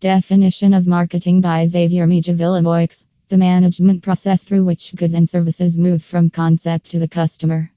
Definition of marketing by Xavier Mijavilla-Boix The management process through which goods and services move from concept to the customer.